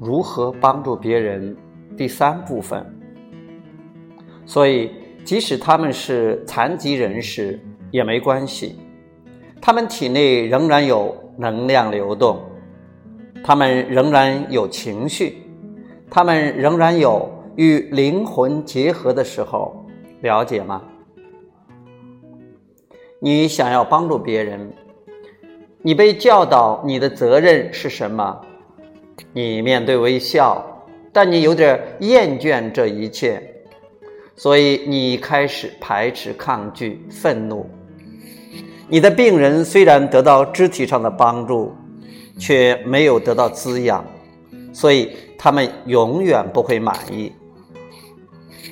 如何帮助别人第三部分。所以，即使他们是残疾人士也没关系，他们体内仍然有能量流动，他们仍然有情绪，他们仍然有与灵魂结合的时候，了解吗？你想要帮助别人，你被教导你的责任是什么？你面对微笑，但你有点厌倦这一切，所以你开始排斥、抗拒、愤怒。你的病人虽然得到肢体上的帮助，却没有得到滋养，所以他们永远不会满意。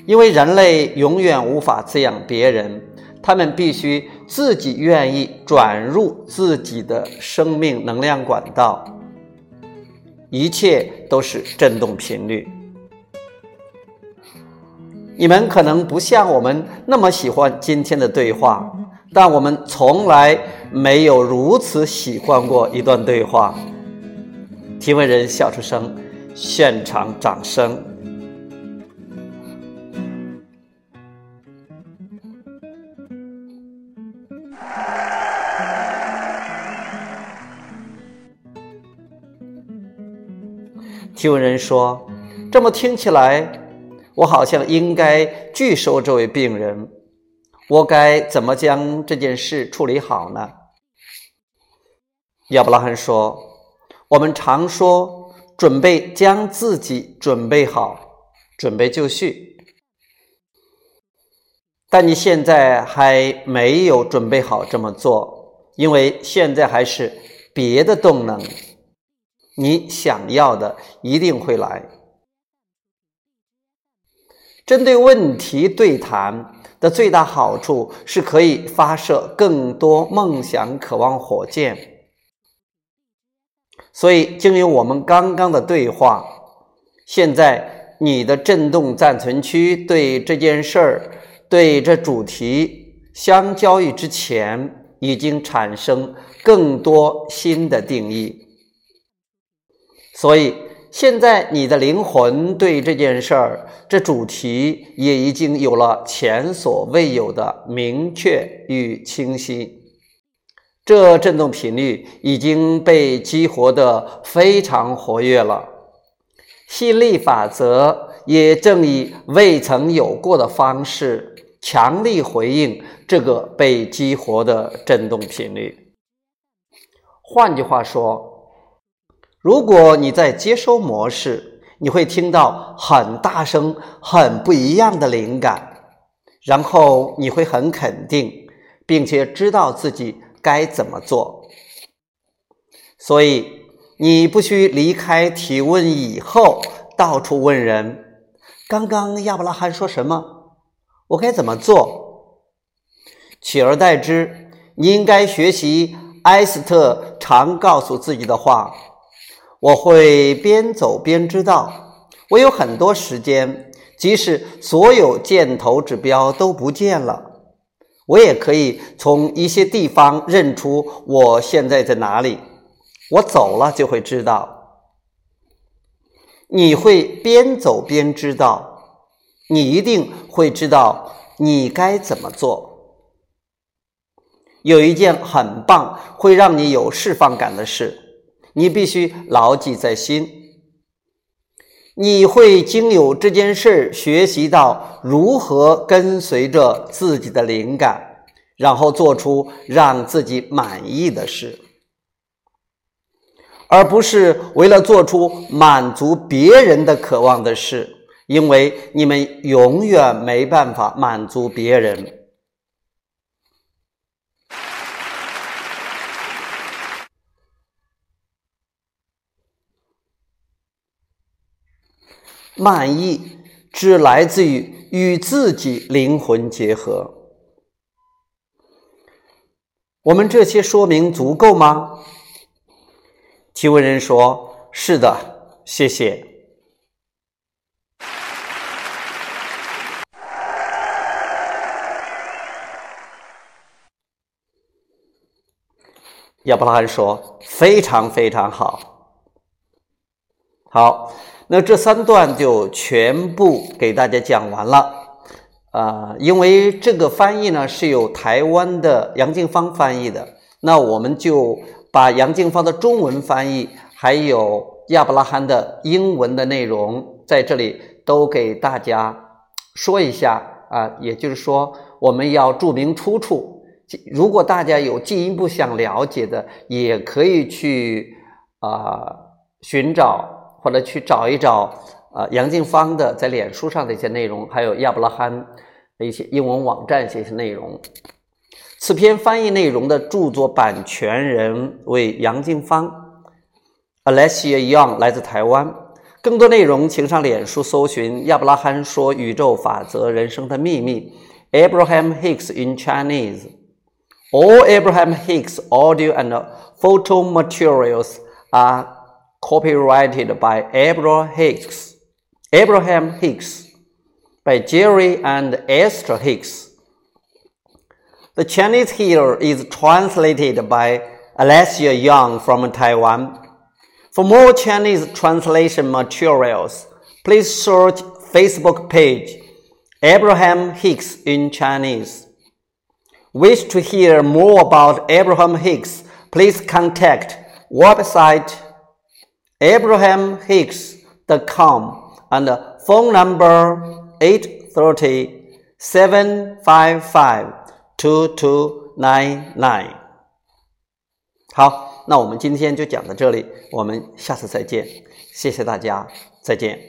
因为人类永远无法滋养别人。他们必须自己愿意转入自己的生命能量管道，一切都是振动频率。你们可能不像我们那么喜欢今天的对话，但我们从来没有如此喜欢过一段对话。提问人笑出声，现场掌声。提问人说：“这么听起来，我好像应该拒收这位病人。我该怎么将这件事处理好呢？”亚伯拉罕说：“我们常说准备将自己准备好，准备就绪。但你现在还没有准备好这么做，因为现在还是别的动能。”你想要的一定会来。针对问题对谈的最大好处是可以发射更多梦想、渴望火箭。所以，经由我们刚刚的对话，现在你的振动暂存区对这件事儿、对这主题相交易之前，已经产生更多新的定义。所以，现在你的灵魂对这件事儿、这主题也已经有了前所未有的明确与清晰。这振动频率已经被激活的非常活跃了。吸引力法则也正以未曾有过的方式强力回应这个被激活的振动频率。换句话说。如果你在接收模式，你会听到很大声、很不一样的灵感，然后你会很肯定，并且知道自己该怎么做。所以你不需离开提问以后到处问人：“刚刚亚伯拉罕说什么？我该怎么做？”取而代之，你应该学习埃斯特常告诉自己的话。我会边走边知道，我有很多时间，即使所有箭头指标都不见了，我也可以从一些地方认出我现在在哪里。我走了就会知道，你会边走边知道，你一定会知道你该怎么做。有一件很棒，会让你有释放感的事。你必须牢记在心，你会经由这件事学习到如何跟随着自己的灵感，然后做出让自己满意的事，而不是为了做出满足别人的渴望的事，因为你们永远没办法满足别人。满意只来自于与自己灵魂结合。我们这些说明足够吗？提问人说：“是的，谢谢。”亚伯拉罕说：“非常非常好。”好，那这三段就全部给大家讲完了。啊，因为这个翻译呢是由台湾的杨静芳翻译的，那我们就把杨静芳的中文翻译，还有亚伯拉罕的英文的内容，在这里都给大家说一下啊。也就是说，我们要注明出处。如果大家有进一步想了解的，也可以去啊寻找或者去找一找啊杨静芳的在脸书上的一些内容，还有亚伯拉罕的一些英文网站一些内容。此篇翻译内容的著作版权人为杨静芳，Alessia Young 来自台湾。更多内容请上脸书搜寻“亚伯拉罕说宇宙法则人生的秘密 ”，Abraham Hicks in Chinese。All Abraham Hicks audio and photo materials are copyrighted by Abraham Hicks. Abraham Hicks by Jerry and Esther Hicks. The Chinese here is translated by Alessia Young from Taiwan. For more Chinese translation materials, please search Facebook page Abraham Hicks in Chinese. Wish to hear more about Abraham Hicks? Please contact website abrahamhicks.com and phone number 830 755 2299. 好，那我们今天就讲到这里，我们下次再见，谢谢大家，再见。